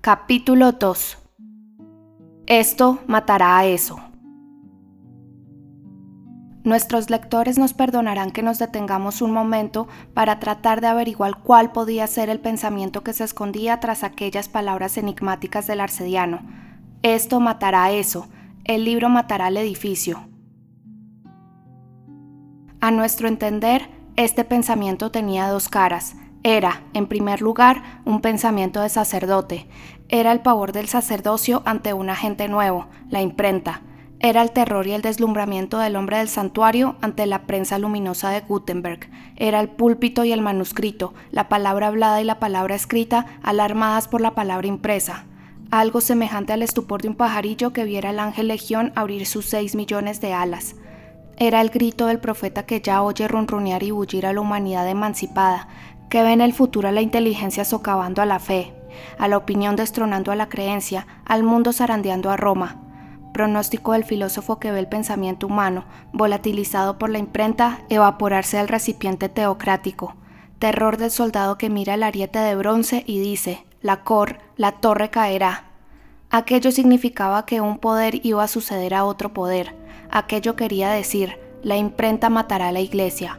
Capítulo 2 Esto matará a eso. Nuestros lectores nos perdonarán que nos detengamos un momento para tratar de averiguar cuál podía ser el pensamiento que se escondía tras aquellas palabras enigmáticas del arcediano. Esto matará a eso, el libro matará al edificio. A nuestro entender, este pensamiento tenía dos caras. Era, en primer lugar, un pensamiento de sacerdote. Era el pavor del sacerdocio ante un agente nuevo, la imprenta. Era el terror y el deslumbramiento del hombre del santuario ante la prensa luminosa de Gutenberg. Era el púlpito y el manuscrito, la palabra hablada y la palabra escrita, alarmadas por la palabra impresa. Algo semejante al estupor de un pajarillo que viera al ángel legión abrir sus seis millones de alas. Era el grito del profeta que ya oye ronronear y bullir a la humanidad emancipada, que ve en el futuro a la inteligencia socavando a la fe, a la opinión destronando a la creencia, al mundo zarandeando a Roma. Pronóstico del filósofo que ve el pensamiento humano, volatilizado por la imprenta, evaporarse al recipiente teocrático. Terror del soldado que mira el ariete de bronce y dice, la cor, la torre caerá. Aquello significaba que un poder iba a suceder a otro poder, Aquello quería decir, la imprenta matará a la iglesia.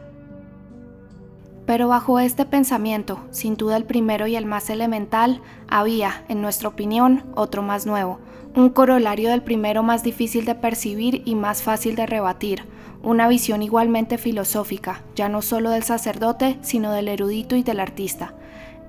Pero bajo este pensamiento, sin duda el primero y el más elemental, había, en nuestra opinión, otro más nuevo, un corolario del primero más difícil de percibir y más fácil de rebatir, una visión igualmente filosófica, ya no solo del sacerdote, sino del erudito y del artista.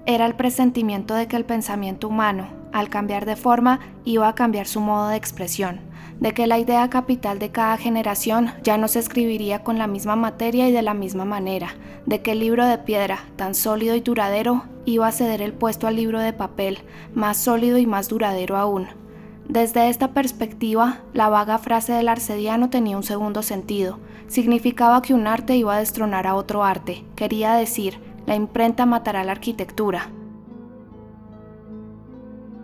Era el presentimiento de que el pensamiento humano, al cambiar de forma, iba a cambiar su modo de expresión de que la idea capital de cada generación ya no se escribiría con la misma materia y de la misma manera, de que el libro de piedra, tan sólido y duradero, iba a ceder el puesto al libro de papel, más sólido y más duradero aún. Desde esta perspectiva, la vaga frase del arcediano tenía un segundo sentido. Significaba que un arte iba a destronar a otro arte. Quería decir, la imprenta matará la arquitectura.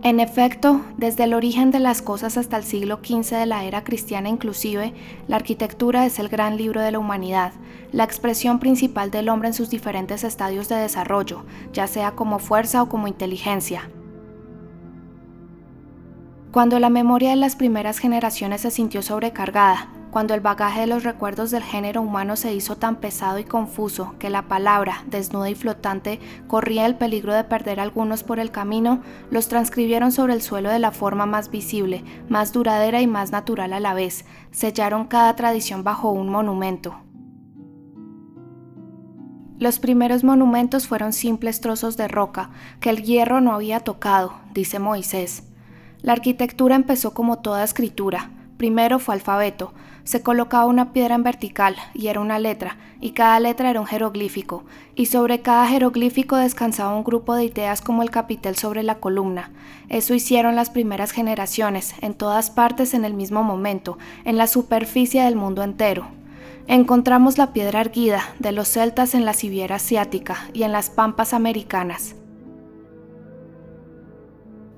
En efecto, desde el origen de las cosas hasta el siglo XV de la era cristiana inclusive, la arquitectura es el gran libro de la humanidad, la expresión principal del hombre en sus diferentes estadios de desarrollo, ya sea como fuerza o como inteligencia. Cuando la memoria de las primeras generaciones se sintió sobrecargada, cuando el bagaje de los recuerdos del género humano se hizo tan pesado y confuso que la palabra, desnuda y flotante, corría el peligro de perder algunos por el camino, los transcribieron sobre el suelo de la forma más visible, más duradera y más natural a la vez, sellaron cada tradición bajo un monumento. Los primeros monumentos fueron simples trozos de roca que el hierro no había tocado, dice Moisés. La arquitectura empezó como toda escritura. Primero fue alfabeto, se colocaba una piedra en vertical y era una letra, y cada letra era un jeroglífico, y sobre cada jeroglífico descansaba un grupo de ideas como el capitel sobre la columna. Eso hicieron las primeras generaciones, en todas partes en el mismo momento, en la superficie del mundo entero. Encontramos la piedra erguida de los celtas en la Sibiera asiática y en las pampas americanas.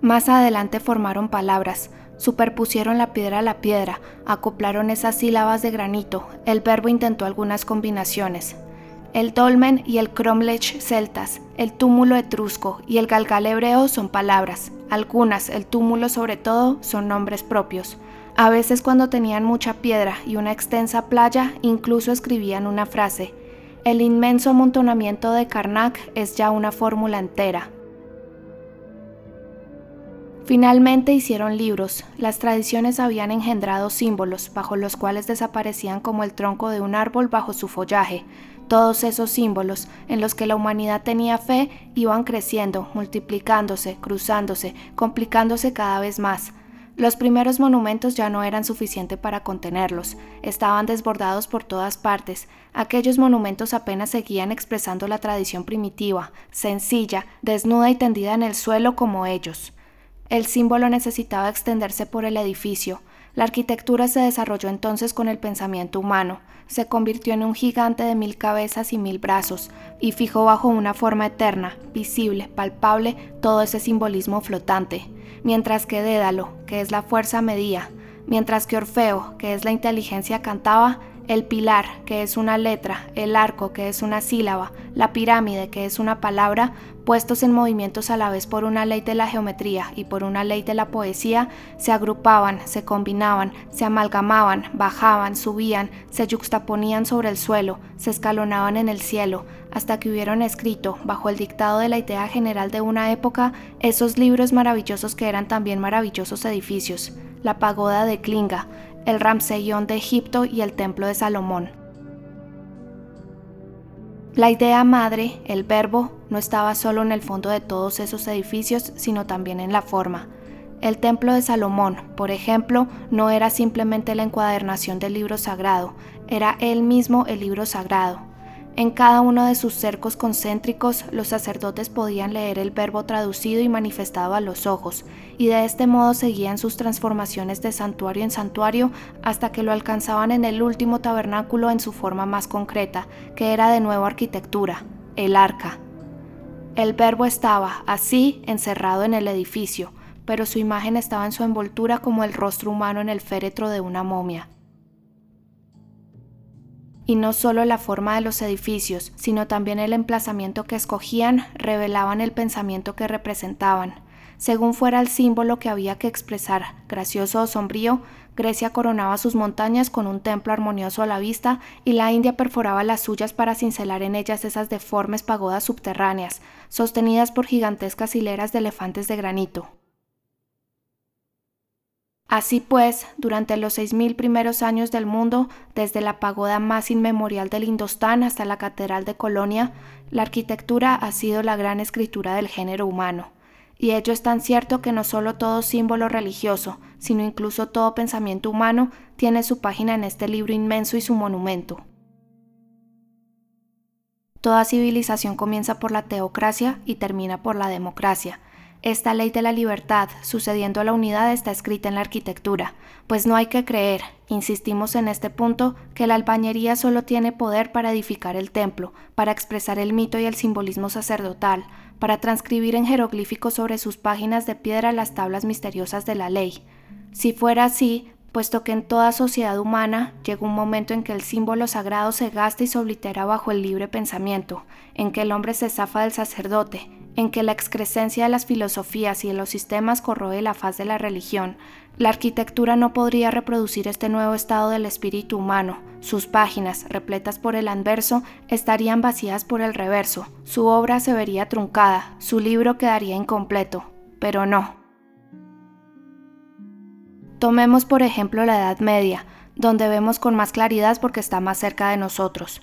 Más adelante formaron palabras, Superpusieron la piedra a la piedra, acoplaron esas sílabas de granito, el verbo intentó algunas combinaciones. El dolmen y el cromlech celtas, el túmulo etrusco y el galgal hebreo son palabras, algunas, el túmulo sobre todo, son nombres propios. A veces cuando tenían mucha piedra y una extensa playa, incluso escribían una frase. El inmenso amontonamiento de Karnak es ya una fórmula entera, Finalmente hicieron libros. Las tradiciones habían engendrado símbolos, bajo los cuales desaparecían como el tronco de un árbol bajo su follaje. Todos esos símbolos, en los que la humanidad tenía fe, iban creciendo, multiplicándose, cruzándose, complicándose cada vez más. Los primeros monumentos ya no eran suficientes para contenerlos, estaban desbordados por todas partes. Aquellos monumentos apenas seguían expresando la tradición primitiva, sencilla, desnuda y tendida en el suelo como ellos. El símbolo necesitaba extenderse por el edificio. La arquitectura se desarrolló entonces con el pensamiento humano, se convirtió en un gigante de mil cabezas y mil brazos, y fijó bajo una forma eterna, visible, palpable, todo ese simbolismo flotante, mientras que Dédalo, que es la fuerza, medía, mientras que Orfeo, que es la inteligencia, cantaba, el pilar, que es una letra, el arco, que es una sílaba, la pirámide, que es una palabra, puestos en movimientos a la vez por una ley de la geometría y por una ley de la poesía, se agrupaban, se combinaban, se amalgamaban, bajaban, subían, se yuxtaponían sobre el suelo, se escalonaban en el cielo, hasta que hubieron escrito, bajo el dictado de la idea general de una época, esos libros maravillosos que eran también maravillosos edificios, la pagoda de Klinga, el Ramseyón de Egipto y el Templo de Salomón. La idea madre, el verbo, no estaba solo en el fondo de todos esos edificios, sino también en la forma. El templo de Salomón, por ejemplo, no era simplemente la encuadernación del libro sagrado, era él mismo el libro sagrado. En cada uno de sus cercos concéntricos, los sacerdotes podían leer el verbo traducido y manifestado a los ojos, y de este modo seguían sus transformaciones de santuario en santuario hasta que lo alcanzaban en el último tabernáculo en su forma más concreta, que era de nuevo arquitectura, el arca. El verbo estaba, así, encerrado en el edificio, pero su imagen estaba en su envoltura como el rostro humano en el féretro de una momia y no solo la forma de los edificios, sino también el emplazamiento que escogían revelaban el pensamiento que representaban. Según fuera el símbolo que había que expresar, gracioso o sombrío, Grecia coronaba sus montañas con un templo armonioso a la vista y la India perforaba las suyas para cincelar en ellas esas deformes pagodas subterráneas, sostenidas por gigantescas hileras de elefantes de granito. Así pues, durante los seis mil primeros años del mundo, desde la pagoda más inmemorial del Indostán hasta la Catedral de Colonia, la arquitectura ha sido la gran escritura del género humano. Y ello es tan cierto que no solo todo símbolo religioso, sino incluso todo pensamiento humano tiene su página en este libro inmenso y su monumento. Toda civilización comienza por la teocracia y termina por la democracia, esta ley de la libertad, sucediendo a la unidad, está escrita en la arquitectura, pues no hay que creer, insistimos en este punto, que la albañería solo tiene poder para edificar el templo, para expresar el mito y el simbolismo sacerdotal, para transcribir en jeroglíficos sobre sus páginas de piedra las tablas misteriosas de la ley. Si fuera así, puesto que en toda sociedad humana llega un momento en que el símbolo sagrado se gasta y se oblitera bajo el libre pensamiento, en que el hombre se zafa del sacerdote, en que la excrescencia de las filosofías y de los sistemas corroe la faz de la religión, la arquitectura no podría reproducir este nuevo estado del espíritu humano. Sus páginas, repletas por el anverso, estarían vacías por el reverso, su obra se vería truncada, su libro quedaría incompleto. Pero no. Tomemos por ejemplo la Edad Media, donde vemos con más claridad porque está más cerca de nosotros.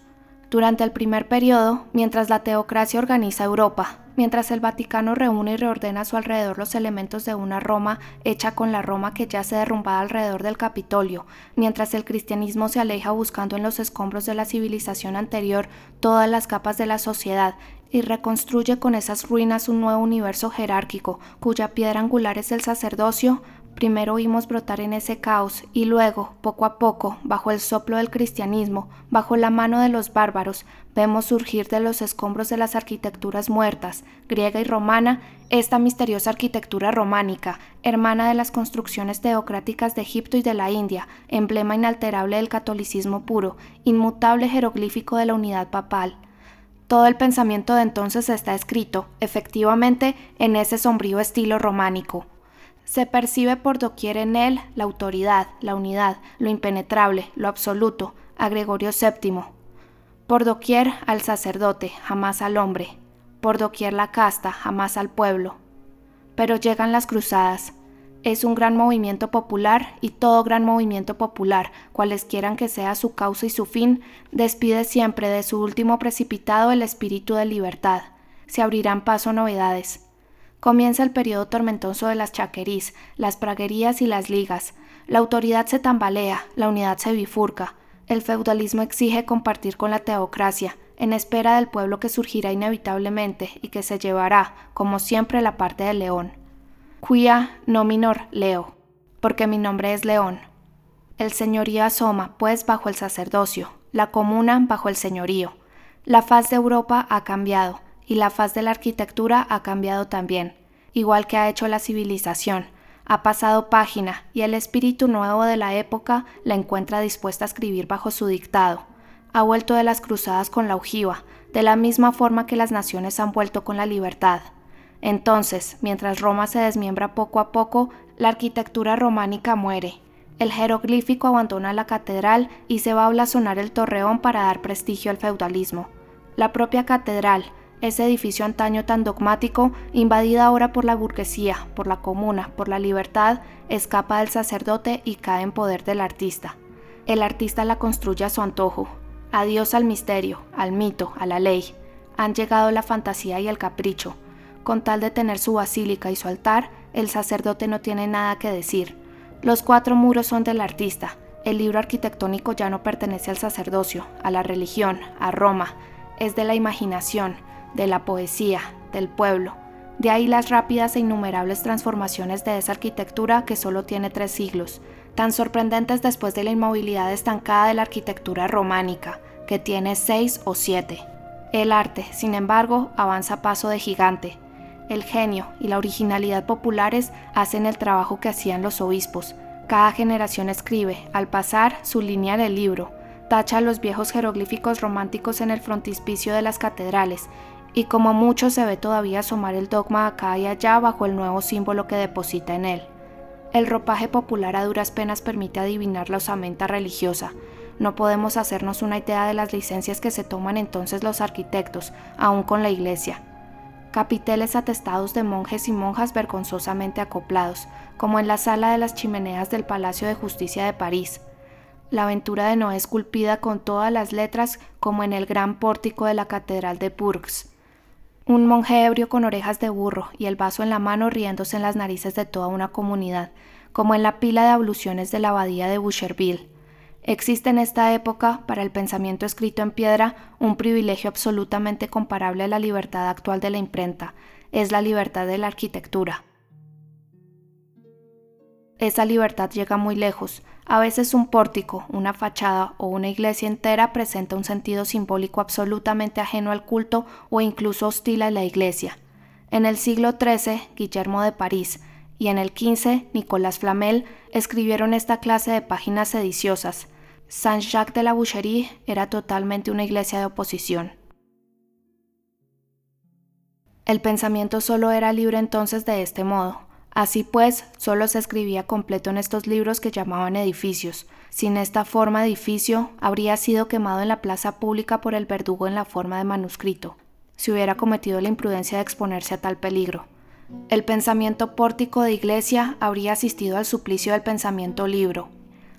Durante el primer periodo, mientras la teocracia organiza Europa, mientras el Vaticano reúne y reordena a su alrededor los elementos de una Roma hecha con la Roma que ya se derrumbaba alrededor del Capitolio, mientras el cristianismo se aleja buscando en los escombros de la civilización anterior todas las capas de la sociedad y reconstruye con esas ruinas un nuevo universo jerárquico, cuya piedra angular es el sacerdocio, Primero oímos brotar en ese caos y luego, poco a poco, bajo el soplo del cristianismo, bajo la mano de los bárbaros, vemos surgir de los escombros de las arquitecturas muertas, griega y romana, esta misteriosa arquitectura románica, hermana de las construcciones teocráticas de Egipto y de la India, emblema inalterable del catolicismo puro, inmutable jeroglífico de la unidad papal. Todo el pensamiento de entonces está escrito, efectivamente, en ese sombrío estilo románico. Se percibe por doquier en él la autoridad, la unidad, lo impenetrable, lo absoluto, a Gregorio VII. Por doquier al sacerdote, jamás al hombre. Por doquier la casta, jamás al pueblo. Pero llegan las cruzadas. Es un gran movimiento popular y todo gran movimiento popular, cualesquiera que sea su causa y su fin, despide siempre de su último precipitado el espíritu de libertad. Se abrirán paso novedades. Comienza el periodo tormentoso de las chaquerís, las praguerías y las ligas. La autoridad se tambalea, la unidad se bifurca. El feudalismo exige compartir con la teocracia, en espera del pueblo que surgirá inevitablemente y que se llevará, como siempre, la parte del león. Quia nominor leo, porque mi nombre es león. El señorío asoma, pues, bajo el sacerdocio, la comuna bajo el señorío. La faz de Europa ha cambiado, y la faz de la arquitectura ha cambiado también, igual que ha hecho la civilización. Ha pasado página y el espíritu nuevo de la época la encuentra dispuesta a escribir bajo su dictado. Ha vuelto de las cruzadas con la ojiva, de la misma forma que las naciones han vuelto con la libertad. Entonces, mientras Roma se desmiembra poco a poco, la arquitectura románica muere. El jeroglífico abandona la catedral y se va a blasonar el torreón para dar prestigio al feudalismo. La propia catedral, ese edificio antaño tan dogmático, invadida ahora por la burguesía, por la comuna, por la libertad, escapa del sacerdote y cae en poder del artista. El artista la construye a su antojo. Adiós al misterio, al mito, a la ley. Han llegado la fantasía y el capricho. Con tal de tener su basílica y su altar, el sacerdote no tiene nada que decir. Los cuatro muros son del artista. El libro arquitectónico ya no pertenece al sacerdocio, a la religión, a Roma. Es de la imaginación, de la poesía, del pueblo. De ahí las rápidas e innumerables transformaciones de esa arquitectura que solo tiene tres siglos, tan sorprendentes después de la inmovilidad estancada de la arquitectura románica, que tiene seis o siete. El arte, sin embargo, avanza a paso de gigante. El genio y la originalidad populares hacen el trabajo que hacían los obispos. Cada generación escribe, al pasar, su línea en el libro, tacha los viejos jeroglíficos románticos en el frontispicio de las catedrales y como mucho se ve todavía asomar el dogma acá y allá bajo el nuevo símbolo que deposita en él. El ropaje popular a duras penas permite adivinar la osamenta religiosa. No podemos hacernos una idea de las licencias que se toman entonces los arquitectos, aún con la iglesia. Capiteles atestados de monjes y monjas vergonzosamente acoplados, como en la sala de las chimeneas del Palacio de Justicia de París. La aventura de Noé esculpida con todas las letras como en el gran pórtico de la Catedral de Bourges un monje ebrio con orejas de burro y el vaso en la mano riéndose en las narices de toda una comunidad, como en la pila de abluciones de la abadía de Boucherville. Existe en esta época, para el pensamiento escrito en piedra, un privilegio absolutamente comparable a la libertad actual de la imprenta, es la libertad de la arquitectura. Esa libertad llega muy lejos, a veces un pórtico, una fachada o una iglesia entera presenta un sentido simbólico absolutamente ajeno al culto o incluso hostil a la iglesia. En el siglo XIII, Guillermo de París y en el XV, Nicolas Flamel escribieron esta clase de páginas sediciosas. Saint-Jacques de la Boucherie era totalmente una iglesia de oposición. El pensamiento solo era libre entonces de este modo. Así pues, solo se escribía completo en estos libros que llamaban edificios. Sin esta forma edificio, habría sido quemado en la plaza pública por el verdugo en la forma de manuscrito, si hubiera cometido la imprudencia de exponerse a tal peligro. El pensamiento pórtico de iglesia habría asistido al suplicio del pensamiento libro.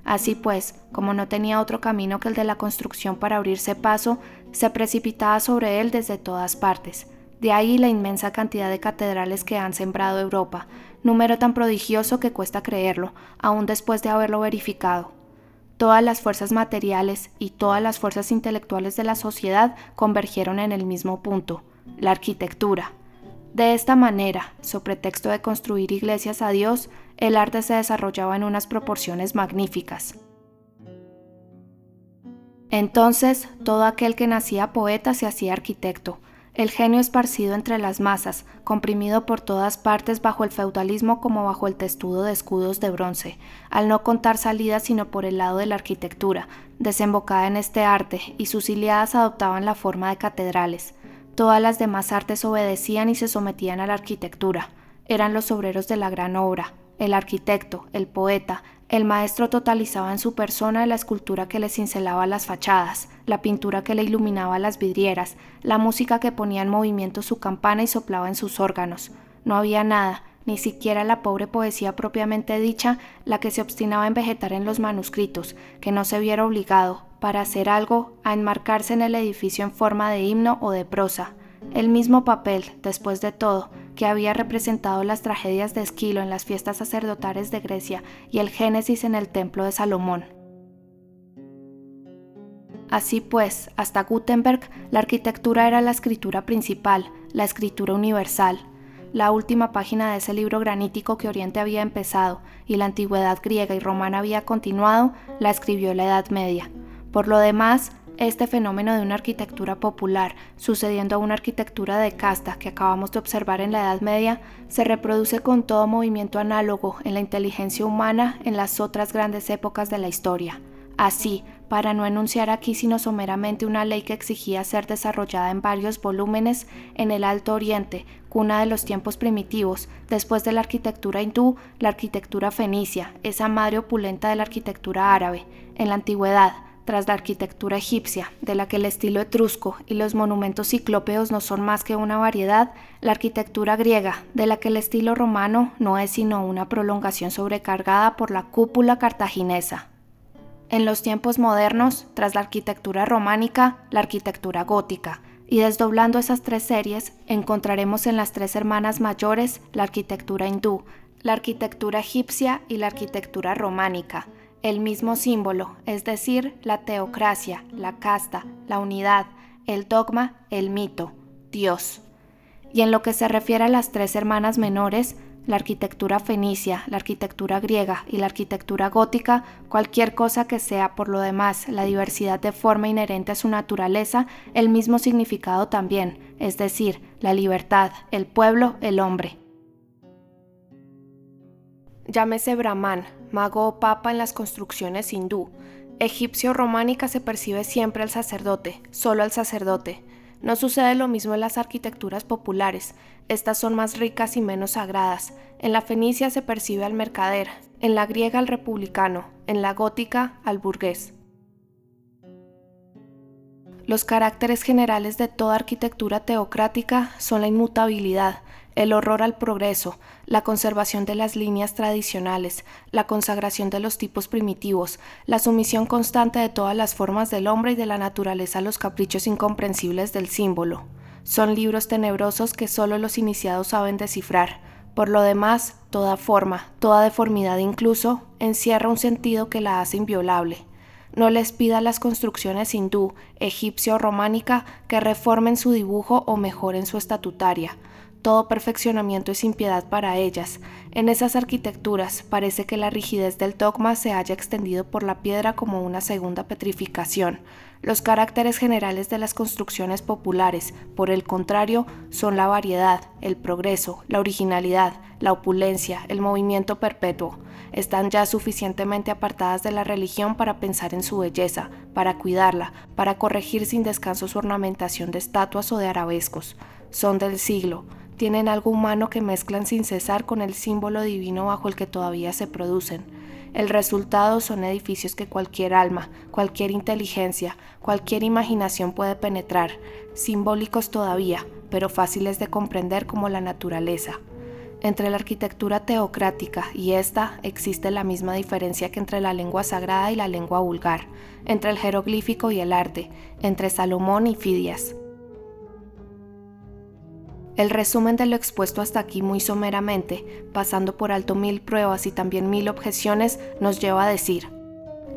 Así pues, como no tenía otro camino que el de la construcción para abrirse paso, se precipitaba sobre él desde todas partes. De ahí la inmensa cantidad de catedrales que han sembrado Europa, número tan prodigioso que cuesta creerlo, aún después de haberlo verificado. Todas las fuerzas materiales y todas las fuerzas intelectuales de la sociedad convergieron en el mismo punto, la arquitectura. De esta manera, sobre pretexto de construir iglesias a Dios, el arte se desarrollaba en unas proporciones magníficas. Entonces, todo aquel que nacía poeta se hacía arquitecto, el genio esparcido entre las masas, comprimido por todas partes bajo el feudalismo como bajo el testudo de escudos de bronce, al no contar salida sino por el lado de la arquitectura, desembocada en este arte, y sus iliadas adoptaban la forma de catedrales. Todas las demás artes obedecían y se sometían a la arquitectura. Eran los obreros de la gran obra, el arquitecto, el poeta, el maestro totalizaba en su persona la escultura que le cincelaba las fachadas, la pintura que le iluminaba las vidrieras, la música que ponía en movimiento su campana y soplaba en sus órganos. No había nada, ni siquiera la pobre poesía propiamente dicha, la que se obstinaba en vegetar en los manuscritos, que no se viera obligado, para hacer algo, a enmarcarse en el edificio en forma de himno o de prosa. El mismo papel, después de todo, que había representado las tragedias de Esquilo en las fiestas sacerdotales de Grecia y el Génesis en el templo de Salomón. Así pues, hasta Gutenberg, la arquitectura era la escritura principal, la escritura universal, la última página de ese libro granítico que Oriente había empezado y la antigüedad griega y romana había continuado, la escribió la Edad Media. Por lo demás, Este fenómeno de una arquitectura popular, sucediendo a una arquitectura de casta que acabamos de observar en la Edad Media, se reproduce con todo movimiento análogo en la inteligencia humana en las otras grandes épocas de la historia. Así, para no enunciar aquí sino someramente una ley que exigía ser desarrollada en varios volúmenes, en el Alto Oriente, cuna de los tiempos primitivos, después de la arquitectura hindú, la arquitectura fenicia, esa madre opulenta de la arquitectura árabe, en la antigüedad, tras la arquitectura egipcia, de la que el estilo etrusco y los monumentos ciclópeos no son más que una variedad, la arquitectura griega, de la que el estilo romano no es sino una prolongación sobrecargada por la cúpula cartaginesa. En los tiempos modernos, tras la arquitectura románica, la arquitectura gótica, y desdoblando esas tres series, encontraremos en las tres hermanas mayores la arquitectura hindú, la arquitectura egipcia y la arquitectura románica, el mismo símbolo, es decir, la teocracia, la casta, la unidad, el dogma, el mito, Dios. Y en lo que se refiere a las tres hermanas menores, la arquitectura fenicia, la arquitectura griega y la arquitectura gótica, cualquier cosa que sea por lo demás la diversidad de forma inherente a su naturaleza, el mismo significado también, es decir, la libertad, el pueblo, el hombre. Llámese Brahman, mago o papa en las construcciones hindú. Egipcio románica se percibe siempre al sacerdote, solo al sacerdote. No sucede lo mismo en las arquitecturas populares, estas son más ricas y menos sagradas. En la fenicia se percibe al mercader, en la griega al republicano, en la gótica al burgués. Los caracteres generales de toda arquitectura teocrática son la inmutabilidad, el horror al progreso, la conservación de las líneas tradicionales, la consagración de los tipos primitivos, la sumisión constante de todas las formas del hombre y de la naturaleza a los caprichos incomprensibles del símbolo. Son libros tenebrosos que solo los iniciados saben descifrar. Por lo demás, toda forma, toda deformidad incluso, encierra un sentido que la hace inviolable. No les pida las construcciones hindú, egipcia o románica que reformen su dibujo o mejoren su estatutaria todo perfeccionamiento es impiedad para ellas. En esas arquitecturas parece que la rigidez del dogma se haya extendido por la piedra como una segunda petrificación. Los caracteres generales de las construcciones populares, por el contrario, son la variedad, el progreso, la originalidad, la opulencia, el movimiento perpetuo. Están ya suficientemente apartadas de la religión para pensar en su belleza, para cuidarla, para corregir sin descanso su ornamentación de estatuas o de arabescos. Son del siglo, tienen algo humano que mezclan sin cesar con el símbolo divino bajo el que todavía se producen. El resultado son edificios que cualquier alma, cualquier inteligencia, cualquier imaginación puede penetrar, simbólicos todavía, pero fáciles de comprender como la naturaleza. Entre la arquitectura teocrática y esta existe la misma diferencia que entre la lengua sagrada y la lengua vulgar, entre el jeroglífico y el arte, entre Salomón y Fidias. El resumen de lo expuesto hasta aquí muy someramente, pasando por alto mil pruebas y también mil objeciones, nos lleva a decir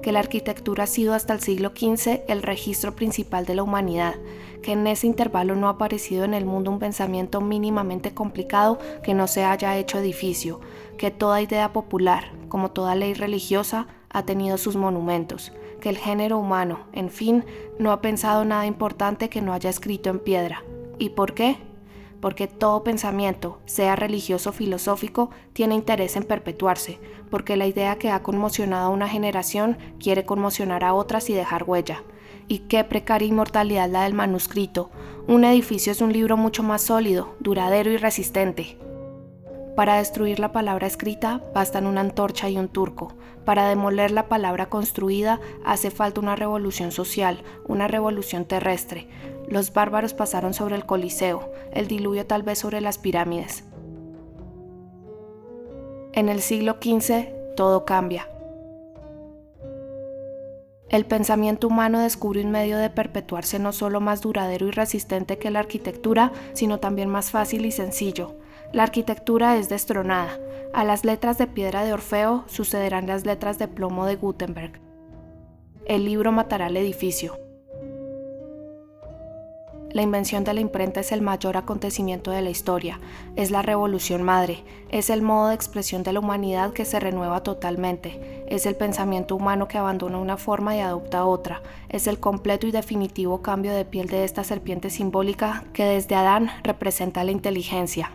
que la arquitectura ha sido hasta el siglo XV el registro principal de la humanidad, que en ese intervalo no ha aparecido en el mundo un pensamiento mínimamente complicado que no se haya hecho edificio, que toda idea popular, como toda ley religiosa, ha tenido sus monumentos, que el género humano, en fin, no ha pensado nada importante que no haya escrito en piedra. ¿Y por qué? Porque todo pensamiento, sea religioso o filosófico, tiene interés en perpetuarse, porque la idea que ha conmocionado a una generación quiere conmocionar a otras y dejar huella. Y qué precaria inmortalidad la del manuscrito. Un edificio es un libro mucho más sólido, duradero y resistente. Para destruir la palabra escrita bastan una antorcha y un turco. Para demoler la palabra construida hace falta una revolución social, una revolución terrestre. Los bárbaros pasaron sobre el Coliseo, el diluvio tal vez sobre las pirámides. En el siglo XV todo cambia. El pensamiento humano descubre un medio de perpetuarse no solo más duradero y resistente que la arquitectura, sino también más fácil y sencillo. La arquitectura es destronada. A las letras de piedra de Orfeo sucederán las letras de plomo de Gutenberg. El libro matará al edificio. La invención de la imprenta es el mayor acontecimiento de la historia, es la revolución madre, es el modo de expresión de la humanidad que se renueva totalmente, es el pensamiento humano que abandona una forma y adopta otra, es el completo y definitivo cambio de piel de esta serpiente simbólica que desde Adán representa la inteligencia.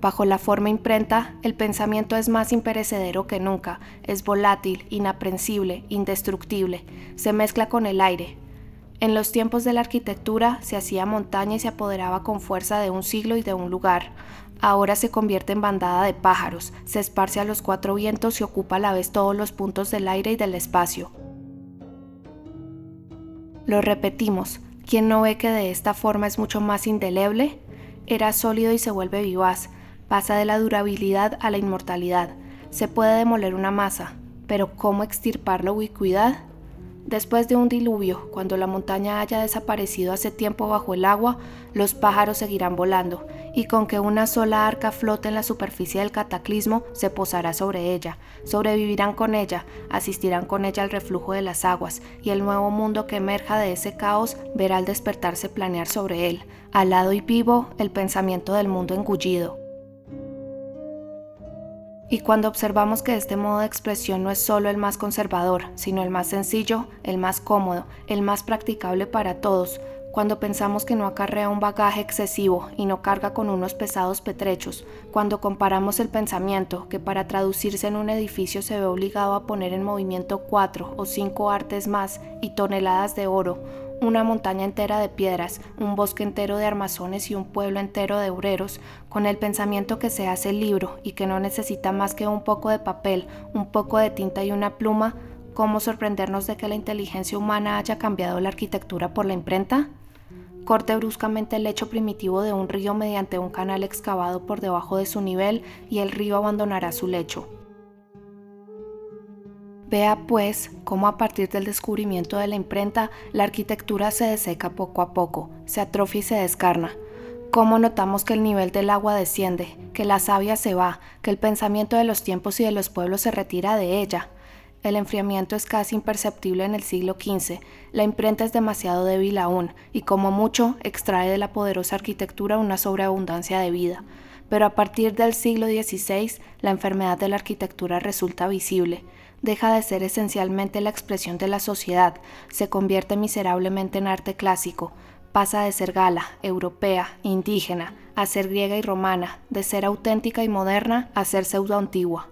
Bajo la forma imprenta, el pensamiento es más imperecedero que nunca, es volátil, inaprensible, indestructible, se mezcla con el aire, en los tiempos de la arquitectura se hacía montaña y se apoderaba con fuerza de un siglo y de un lugar. Ahora se convierte en bandada de pájaros, se esparce a los cuatro vientos y ocupa a la vez todos los puntos del aire y del espacio. Lo repetimos, ¿quién no ve que de esta forma es mucho más indeleble? Era sólido y se vuelve vivaz, pasa de la durabilidad a la inmortalidad. Se puede demoler una masa, pero ¿cómo extirpar la ubicuidad? Después de un diluvio, cuando la montaña haya desaparecido hace tiempo bajo el agua, los pájaros seguirán volando, y con que una sola arca flote en la superficie del cataclismo, se posará sobre ella, sobrevivirán con ella, asistirán con ella al reflujo de las aguas, y el nuevo mundo que emerja de ese caos verá al despertarse planear sobre él, al lado y vivo, el pensamiento del mundo engullido, y cuando observamos que este modo de expresión no es solo el más conservador, sino el más sencillo, el más cómodo, el más practicable para todos, cuando pensamos que no acarrea un bagaje excesivo y no carga con unos pesados petrechos, cuando comparamos el pensamiento que para traducirse en un edificio se ve obligado a poner en movimiento cuatro o cinco artes más y toneladas de oro, una montaña entera de piedras, un bosque entero de armazones y un pueblo entero de obreros, con el pensamiento que se hace el libro y que no necesita más que un poco de papel, un poco de tinta y una pluma, ¿cómo sorprendernos de que la inteligencia humana haya cambiado la arquitectura por la imprenta? Corte bruscamente el lecho primitivo de un río mediante un canal excavado por debajo de su nivel y el río abandonará su lecho. Vea pues cómo a partir del descubrimiento de la imprenta la arquitectura se deseca poco a poco, se atrofia y se descarna. Cómo notamos que el nivel del agua desciende, que la savia se va, que el pensamiento de los tiempos y de los pueblos se retira de ella. El enfriamiento es casi imperceptible en el siglo XV, la imprenta es demasiado débil aún, y como mucho extrae de la poderosa arquitectura una sobreabundancia de vida. Pero a partir del siglo XVI, la enfermedad de la arquitectura resulta visible deja de ser esencialmente la expresión de la sociedad, se convierte miserablemente en arte clásico, pasa de ser gala, europea, indígena, a ser griega y romana, de ser auténtica y moderna a ser pseudo antigua.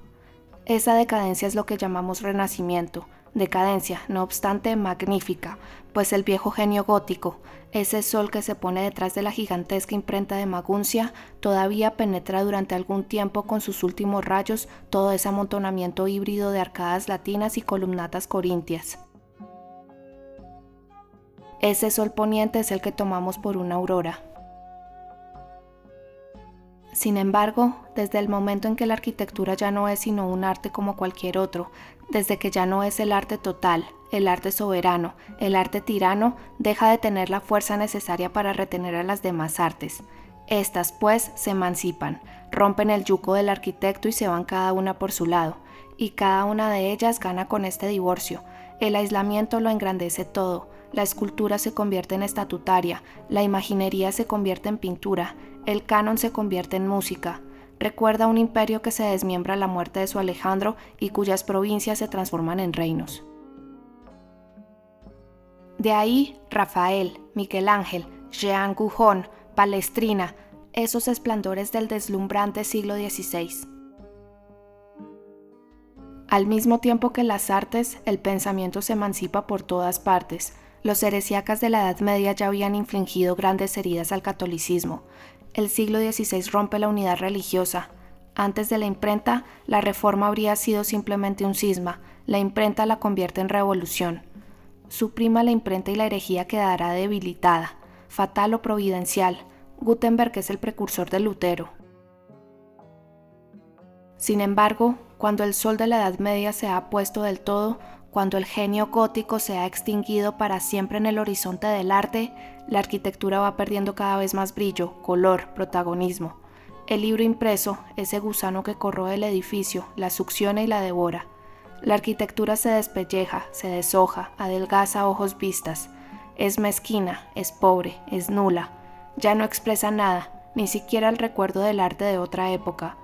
Esa decadencia es lo que llamamos renacimiento, decadencia, no obstante, magnífica, pues el viejo genio gótico, ese sol que se pone detrás de la gigantesca imprenta de Maguncia, todavía penetra durante algún tiempo con sus últimos rayos todo ese amontonamiento híbrido de arcadas latinas y columnatas corintias. Ese sol poniente es el que tomamos por una aurora. Sin embargo, desde el momento en que la arquitectura ya no es sino un arte como cualquier otro, desde que ya no es el arte total, el arte soberano, el arte tirano, deja de tener la fuerza necesaria para retener a las demás artes. Estas, pues, se emancipan, rompen el yugo del arquitecto y se van cada una por su lado, y cada una de ellas gana con este divorcio. El aislamiento lo engrandece todo, la escultura se convierte en estatutaria, la imaginería se convierte en pintura, el canon se convierte en música. Recuerda un imperio que se desmiembra a la muerte de su Alejandro y cuyas provincias se transforman en reinos. De ahí Rafael, Miguel Ángel, Jean Goujon, Palestrina, esos esplendores del deslumbrante siglo XVI. Al mismo tiempo que las artes, el pensamiento se emancipa por todas partes. Los heresiacas de la Edad Media ya habían infligido grandes heridas al catolicismo. El siglo XVI rompe la unidad religiosa. Antes de la imprenta, la reforma habría sido simplemente un cisma, la imprenta la convierte en revolución. Suprima la imprenta y la herejía quedará debilitada, fatal o providencial. Gutenberg es el precursor de Lutero. Sin embargo, cuando el sol de la Edad Media se ha puesto del todo, cuando el genio gótico se ha extinguido para siempre en el horizonte del arte, la arquitectura va perdiendo cada vez más brillo, color, protagonismo. El libro impreso, ese gusano que corroe el edificio, la succiona y la devora. La arquitectura se despelleja, se deshoja, adelgaza ojos vistas. Es mezquina, es pobre, es nula. Ya no expresa nada, ni siquiera el recuerdo del arte de otra época.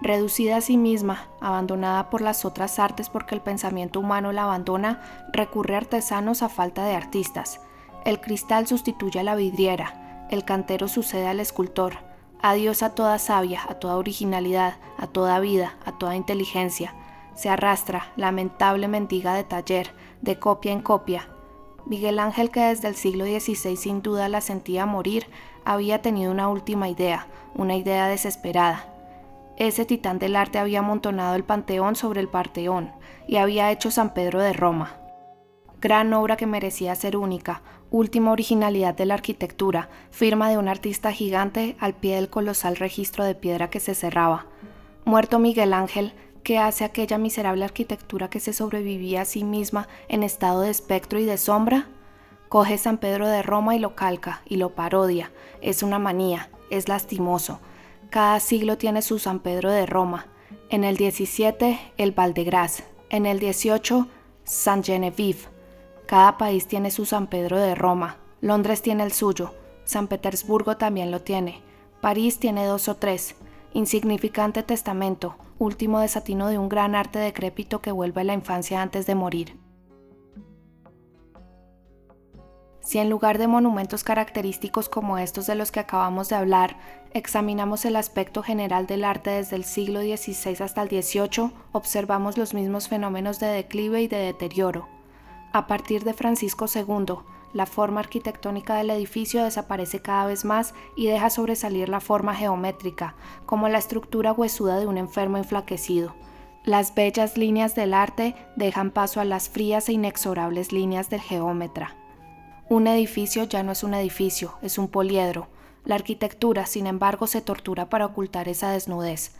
Reducida a sí misma, abandonada por las otras artes porque el pensamiento humano la abandona, recurre a artesanos a falta de artistas. El cristal sustituye a la vidriera, el cantero sucede al escultor. Adiós a toda sabia, a toda originalidad, a toda vida, a toda inteligencia. Se arrastra, lamentable mendiga de taller, de copia en copia. Miguel Ángel, que desde el siglo XVI sin duda la sentía morir, había tenido una última idea, una idea desesperada ese titán del arte había amontonado el Panteón sobre el Parteón y había hecho San Pedro de Roma. Gran obra que merecía ser única, última originalidad de la arquitectura, firma de un artista gigante al pie del colosal registro de piedra que se cerraba. Muerto Miguel Ángel, ¿qué hace aquella miserable arquitectura que se sobrevivía a sí misma en estado de espectro y de sombra? Coge San Pedro de Roma y lo calca y lo parodia. Es una manía, es lastimoso, cada siglo tiene su San Pedro de Roma. En el 17, el Valdegras. En el 18, San Genevieve. Cada país tiene su San Pedro de Roma. Londres tiene el suyo. San Petersburgo también lo tiene. París tiene dos o tres. Insignificante testamento, último desatino de un gran arte decrépito que vuelve a la infancia antes de morir. Si en lugar de monumentos característicos como estos de los que acabamos de hablar, examinamos el aspecto general del arte desde el siglo XVI hasta el XVIII, observamos los mismos fenómenos de declive y de deterioro. A partir de Francisco II, la forma arquitectónica del edificio desaparece cada vez más y deja sobresalir la forma geométrica, como la estructura huesuda de un enfermo enflaquecido. Las bellas líneas del arte dejan paso a las frías e inexorables líneas del geómetra. Un edificio ya no es un edificio, es un poliedro. La arquitectura, sin embargo, se tortura para ocultar esa desnudez.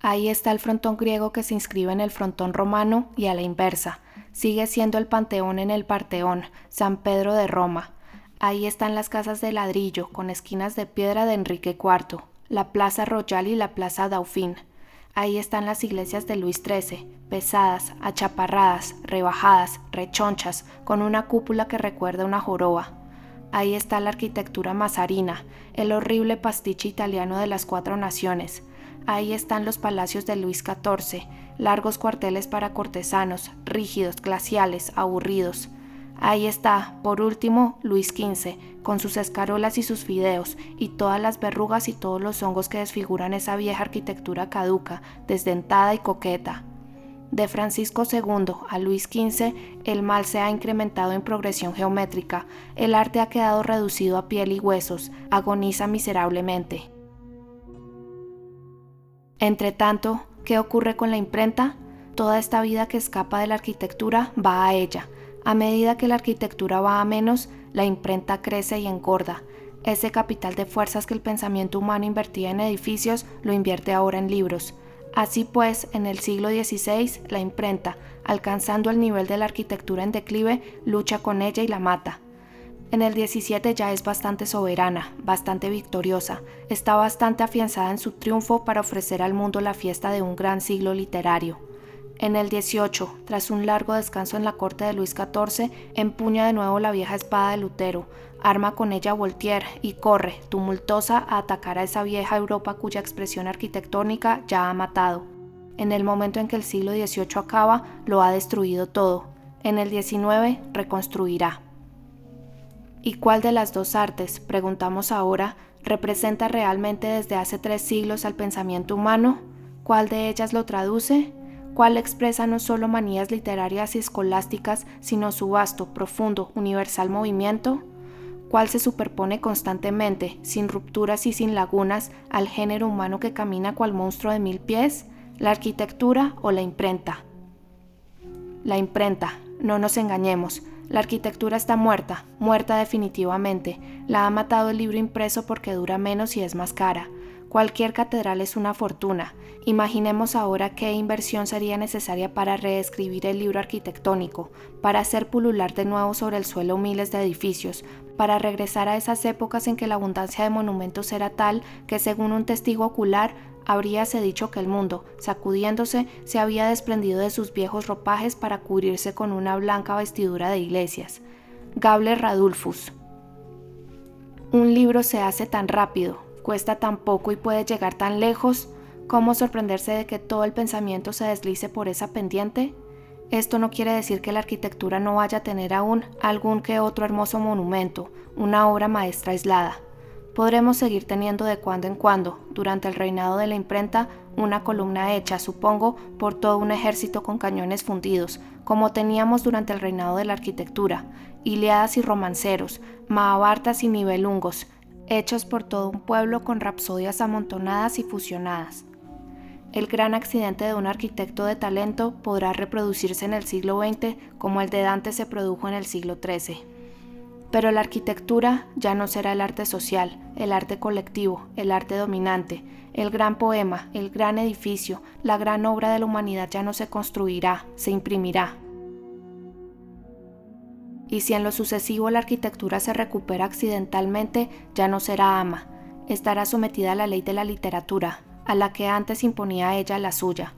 Ahí está el frontón griego que se inscribe en el frontón romano y a la inversa. Sigue siendo el Panteón en el Parteón, San Pedro de Roma. Ahí están las casas de ladrillo con esquinas de piedra de Enrique IV, la Plaza Royal y la Plaza Dauphin. Ahí están las iglesias de Luis XIII, pesadas, achaparradas, rebajadas, rechonchas, con una cúpula que recuerda una joroba. Ahí está la arquitectura mazarina, el horrible pastiche italiano de las cuatro naciones. Ahí están los palacios de Luis XIV, largos cuarteles para cortesanos, rígidos, glaciales, aburridos. Ahí está, por último, Luis XV, con sus escarolas y sus fideos, y todas las verrugas y todos los hongos que desfiguran esa vieja arquitectura caduca, desdentada y coqueta. De Francisco II a Luis XV, el mal se ha incrementado en progresión geométrica, el arte ha quedado reducido a piel y huesos, agoniza miserablemente. Entre tanto, ¿qué ocurre con la imprenta? Toda esta vida que escapa de la arquitectura va a ella, a medida que la arquitectura va a menos, la imprenta crece y engorda. Ese capital de fuerzas que el pensamiento humano invertía en edificios lo invierte ahora en libros. Así pues, en el siglo XVI, la imprenta, alcanzando el nivel de la arquitectura en declive, lucha con ella y la mata. En el XVII ya es bastante soberana, bastante victoriosa, está bastante afianzada en su triunfo para ofrecer al mundo la fiesta de un gran siglo literario. En el 18, tras un largo descanso en la corte de Luis XIV, empuña de nuevo la vieja espada de Lutero, arma con ella Voltaire y corre, tumultuosa, a atacar a esa vieja Europa cuya expresión arquitectónica ya ha matado. En el momento en que el siglo XVIII acaba, lo ha destruido todo. En el XIX, reconstruirá. ¿Y cuál de las dos artes, preguntamos ahora, representa realmente desde hace tres siglos al pensamiento humano? ¿Cuál de ellas lo traduce? Cual expresa no solo manías literarias y escolásticas, sino su vasto, profundo, universal movimiento, cual se superpone constantemente, sin rupturas y sin lagunas, al género humano que camina cual monstruo de mil pies, la arquitectura o la imprenta. La imprenta, no nos engañemos, la arquitectura está muerta, muerta definitivamente, la ha matado el libro impreso porque dura menos y es más cara, Cualquier catedral es una fortuna. Imaginemos ahora qué inversión sería necesaria para reescribir el libro arquitectónico, para hacer pulular de nuevo sobre el suelo miles de edificios, para regresar a esas épocas en que la abundancia de monumentos era tal que según un testigo ocular habríase dicho que el mundo, sacudiéndose, se había desprendido de sus viejos ropajes para cubrirse con una blanca vestidura de iglesias. Gabler Radulfus. Un libro se hace tan rápido, cuesta tan poco y puede llegar tan lejos, ¿cómo sorprenderse de que todo el pensamiento se deslice por esa pendiente? Esto no quiere decir que la arquitectura no vaya a tener aún algún que otro hermoso monumento, una obra maestra aislada. Podremos seguir teniendo de cuando en cuando, durante el reinado de la imprenta, una columna hecha, supongo, por todo un ejército con cañones fundidos, como teníamos durante el reinado de la arquitectura, Iliadas y romanceros, Mahabhartas y nivelungos, hechos por todo un pueblo con rapsodias amontonadas y fusionadas. El gran accidente de un arquitecto de talento podrá reproducirse en el siglo XX como el de Dante se produjo en el siglo XIII. Pero la arquitectura ya no será el arte social, el arte colectivo, el arte dominante, el gran poema, el gran edificio, la gran obra de la humanidad ya no se construirá, se imprimirá. Y si en lo sucesivo la arquitectura se recupera accidentalmente, ya no será ama, estará sometida a la ley de la literatura, a la que antes imponía ella la suya.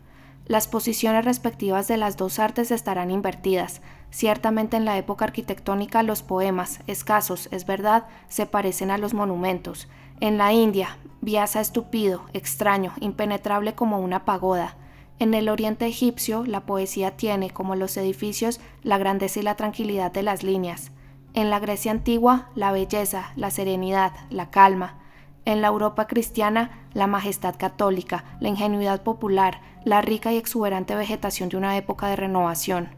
Las posiciones respectivas de las dos artes estarán invertidas, Ciertamente en la época arquitectónica los poemas, escasos, es verdad, se parecen a los monumentos. En la India, Vyasa estúpido, extraño, impenetrable como una pagoda. En el oriente egipcio, la poesía tiene, como los edificios, la grandeza y la tranquilidad de las líneas. En la Grecia antigua, la belleza, la serenidad, la calma. En la Europa cristiana, la majestad católica, la ingenuidad popular, la rica y exuberante vegetación de una época de renovación.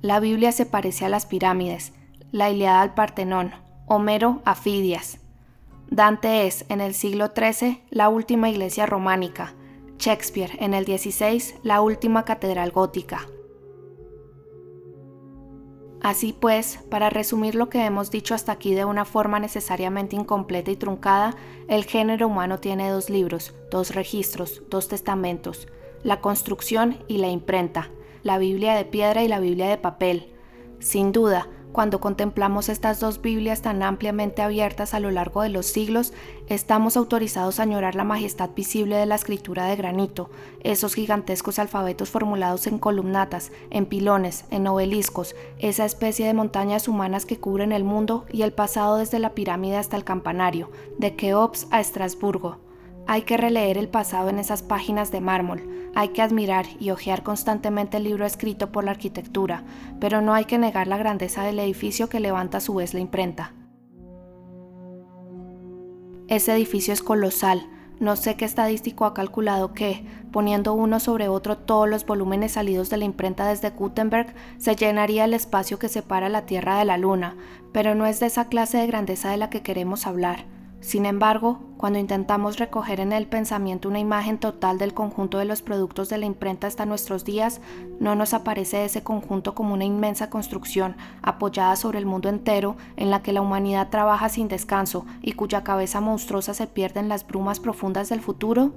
La Biblia se parece a las pirámides, la Iliada al Partenón, Homero a Fidias. Dante es, en el siglo XIII, la última iglesia románica, Shakespeare, en el XVI, la última catedral gótica. Así pues, para resumir lo que hemos dicho hasta aquí de una forma necesariamente incompleta y truncada, el género humano tiene dos libros, dos registros, dos testamentos, la construcción y la imprenta, la Biblia de piedra y la Biblia de papel. Sin duda, cuando contemplamos estas dos Biblias tan ampliamente abiertas a lo largo de los siglos, estamos autorizados a añorar la majestad visible de la escritura de granito, esos gigantescos alfabetos formulados en columnatas, en pilones, en obeliscos, esa especie de montañas humanas que cubren el mundo y el pasado desde la pirámide hasta el campanario, de Keops a Estrasburgo. Hay que releer el pasado en esas páginas de mármol, hay que admirar y hojear constantemente el libro escrito por la arquitectura, pero no hay que negar la grandeza del edificio que levanta a su vez la imprenta. Ese edificio es colosal, no sé qué estadístico ha calculado que, poniendo uno sobre otro todos los volúmenes salidos de la imprenta desde Gutenberg, se llenaría el espacio que separa la Tierra de la Luna, pero no es de esa clase de grandeza de la que queremos hablar. Sin embargo, cuando intentamos recoger en el pensamiento una imagen total del conjunto de los productos de la imprenta hasta nuestros días, no nos aparece ese conjunto como una inmensa construcción apoyada sobre el mundo entero en la que la humanidad trabaja sin descanso y cuya cabeza monstruosa se pierde en las brumas profundas del futuro.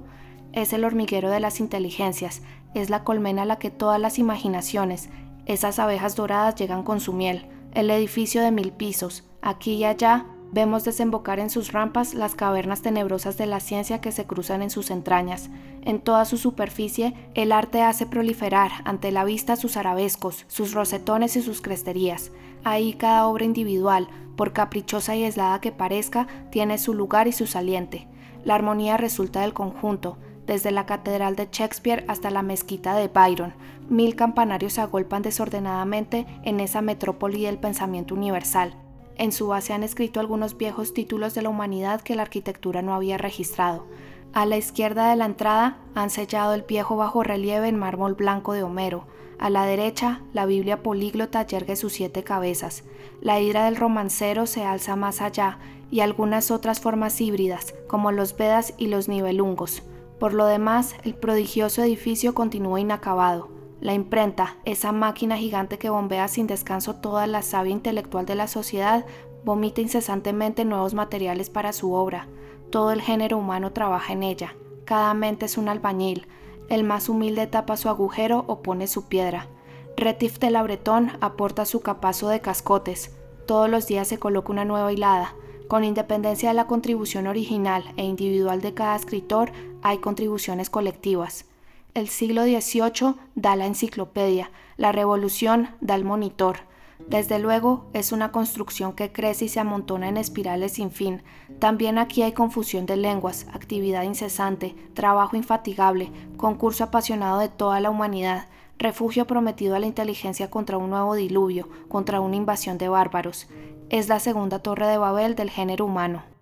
Es el hormiguero de las inteligencias, es la colmena a la que todas las imaginaciones, esas abejas doradas llegan con su miel, el edificio de mil pisos, aquí y allá Vemos desembocar en sus rampas las cavernas tenebrosas de la ciencia que se cruzan en sus entrañas. En toda su superficie, el arte hace proliferar ante la vista sus arabescos, sus rosetones y sus cresterías. Ahí cada obra individual, por caprichosa y aislada que parezca, tiene su lugar y su saliente. La armonía resulta del conjunto, desde la catedral de Shakespeare hasta la mezquita de Byron. Mil campanarios se agolpan desordenadamente en esa metrópoli del pensamiento universal. En su base han escrito algunos viejos títulos de la humanidad que la arquitectura no había registrado. A la izquierda de la entrada han sellado el viejo bajo relieve en mármol blanco de Homero. A la derecha, la Biblia políglota yergue sus siete cabezas. La hidra del romancero se alza más allá y algunas otras formas híbridas, como los Vedas y los nivelungos. Por lo demás, el prodigioso edificio continúa inacabado. La imprenta, esa máquina gigante que bombea sin descanso toda la savia intelectual de la sociedad, vomita incesantemente nuevos materiales para su obra. Todo el género humano trabaja en ella. Cada mente es un albañil. El más humilde tapa su agujero o pone su piedra. Retif de la Bretón aporta su capazo de cascotes. Todos los días se coloca una nueva hilada. Con independencia de la contribución original e individual de cada escritor, hay contribuciones colectivas el siglo XVIII da la enciclopedia, la revolución da el monitor. Desde luego, es una construcción que crece y se amontona en espirales sin fin. También aquí hay confusión de lenguas, actividad incesante, trabajo infatigable, concurso apasionado de toda la humanidad, refugio prometido a la inteligencia contra un nuevo diluvio, contra una invasión de bárbaros. Es la segunda torre de Babel del género humano.